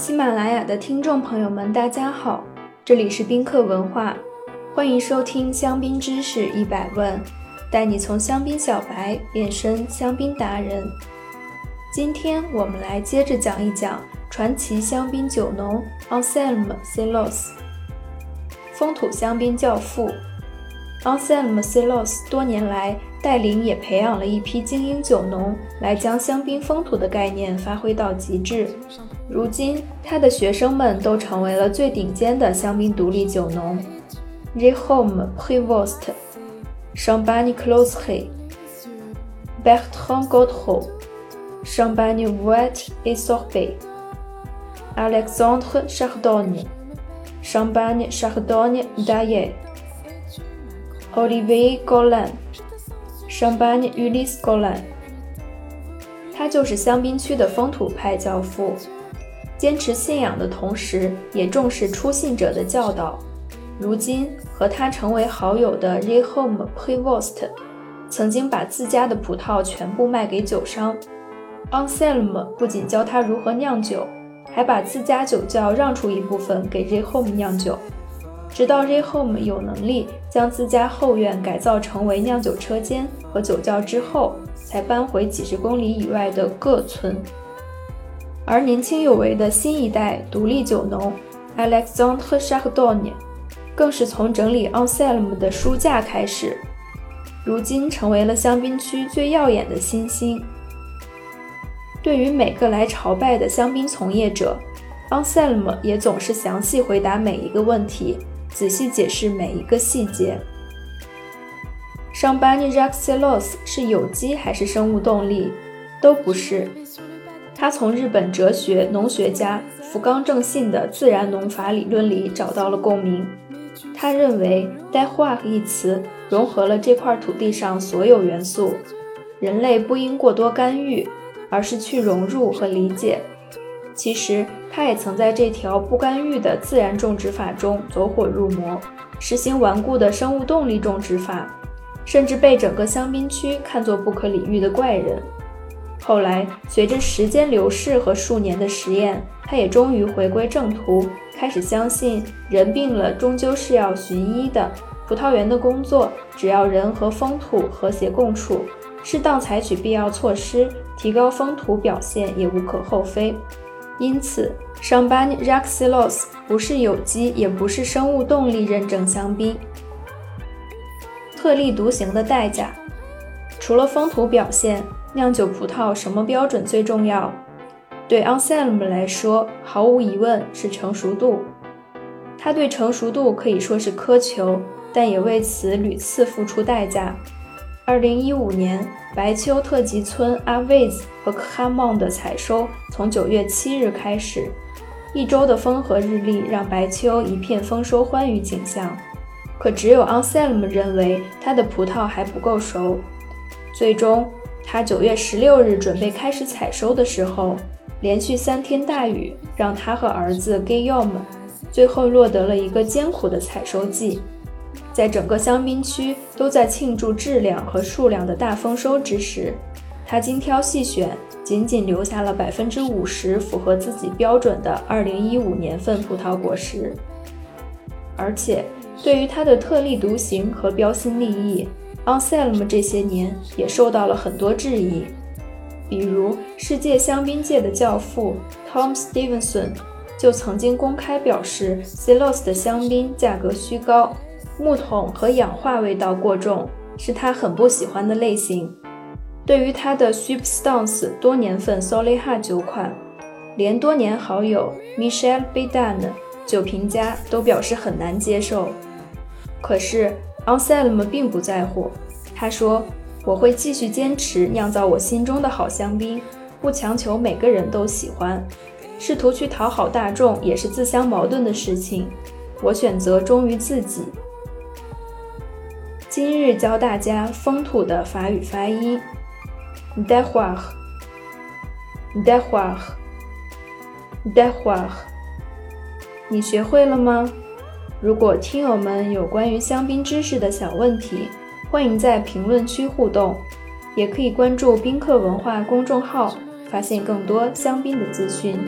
喜马拉雅的听众朋友们，大家好，这里是宾客文化，欢迎收听香槟知识一百问，带你从香槟小白变身香槟达人。今天我们来接着讲一讲传奇香槟酒农 Anselme Celos，风土香槟教父。Anselme Celos 多年来带领也培养了一批精英酒农，来将香槟风土的概念发挥到极致。如今，他的学生们都成为了最顶尖的香槟独立酒农。Rehome Prévost、Champagne Closery、Bertrand Godreau、Champagne Voet et Sorbet、Alexandre Chardonnay、Champagne Chardonnay d'Ayer、Olivier Golan、Champagne Ulysse Golan。他就是香槟区的风土派教父。坚持信仰的同时，也重视初信者的教导。如今和他成为好友的 Rehome Prevost，曾经把自家的葡萄全部卖给酒商。Anselm 不仅教他如何酿酒，还把自家酒窖让出一部分给 Rehome 酿酒。直到 Rehome 有能力将自家后院改造成为酿酒车间和酒窖之后，才搬回几十公里以外的各村。而年轻有为的新一代独立酒农 Alexandre Chardonnay，更是从整理 Anselm 的书架开始，如今成为了香槟区最耀眼的新星。对于每个来朝拜的香槟从业者，Anselm 也总是详细回答每一个问题，仔细解释每一个细节。Champagne Jacques Celos 是有机还是生物动力？都不是。他从日本哲学农学家福冈正信的自然农法理论里找到了共鸣。他认为“带化”一词融合了这块土地上所有元素，人类不应过多干预，而是去融入和理解。其实，他也曾在这条不干预的自然种植法中走火入魔，实行顽固的生物动力种植法，甚至被整个香槟区看作不可理喻的怪人。后来，随着时间流逝和数年的实验，他也终于回归正途，开始相信人病了终究是要寻医的。葡萄园的工作，只要人和风土和谐共处，适当采取必要措施，提高风土表现也无可厚非。因此，Champagne Jacques Celos 不是有机，也不是生物动力认证香槟。特立独行的代价，除了风土表现。酿酒葡萄什么标准最重要？对 Anselm 来说，毫无疑问是成熟度。他对成熟度可以说是苛求，但也为此屡次付出代价。2015年，白丘特级村阿维兹和克哈孟的采收从9月7日开始，一周的风和日丽让白丘一片丰收欢愉景象。可只有 Anselm 认为他的葡萄还不够熟，最终。他九月十六日准备开始采收的时候，连续三天大雨让他和儿子 Guillaume 最后落得了一个艰苦的采收季。在整个香槟区都在庆祝质量和数量的大丰收之时，他精挑细选，仅仅留下了百分之五十符合自己标准的二零一五年份葡萄果实。而且，对于他的特立独行和标新立异。，Anselm 这些年也受到了很多质疑，比如世界香槟界的教父 Tom Stevenson 就曾经公开表示，Celos 的香槟价格虚高，木桶和氧化味道过重，是他很不喜欢的类型。对于他的 Substance 多年份 Soliha 酒款，连多年好友 Michel b e d a n 酒评家都表示很难接受。可是。Anselm 并不在乎，他说：“我会继续坚持酿造我心中的好香槟，不强求每个人都喜欢，试图去讨好大众也是自相矛盾的事情。我选择忠于自己。”今日教大家风土的法语发音 d e h o i r d e h o i r d e h o i r 你学会了吗？如果听友们有关于香槟知识的小问题，欢迎在评论区互动，也可以关注宾客文化公众号，发现更多香槟的资讯。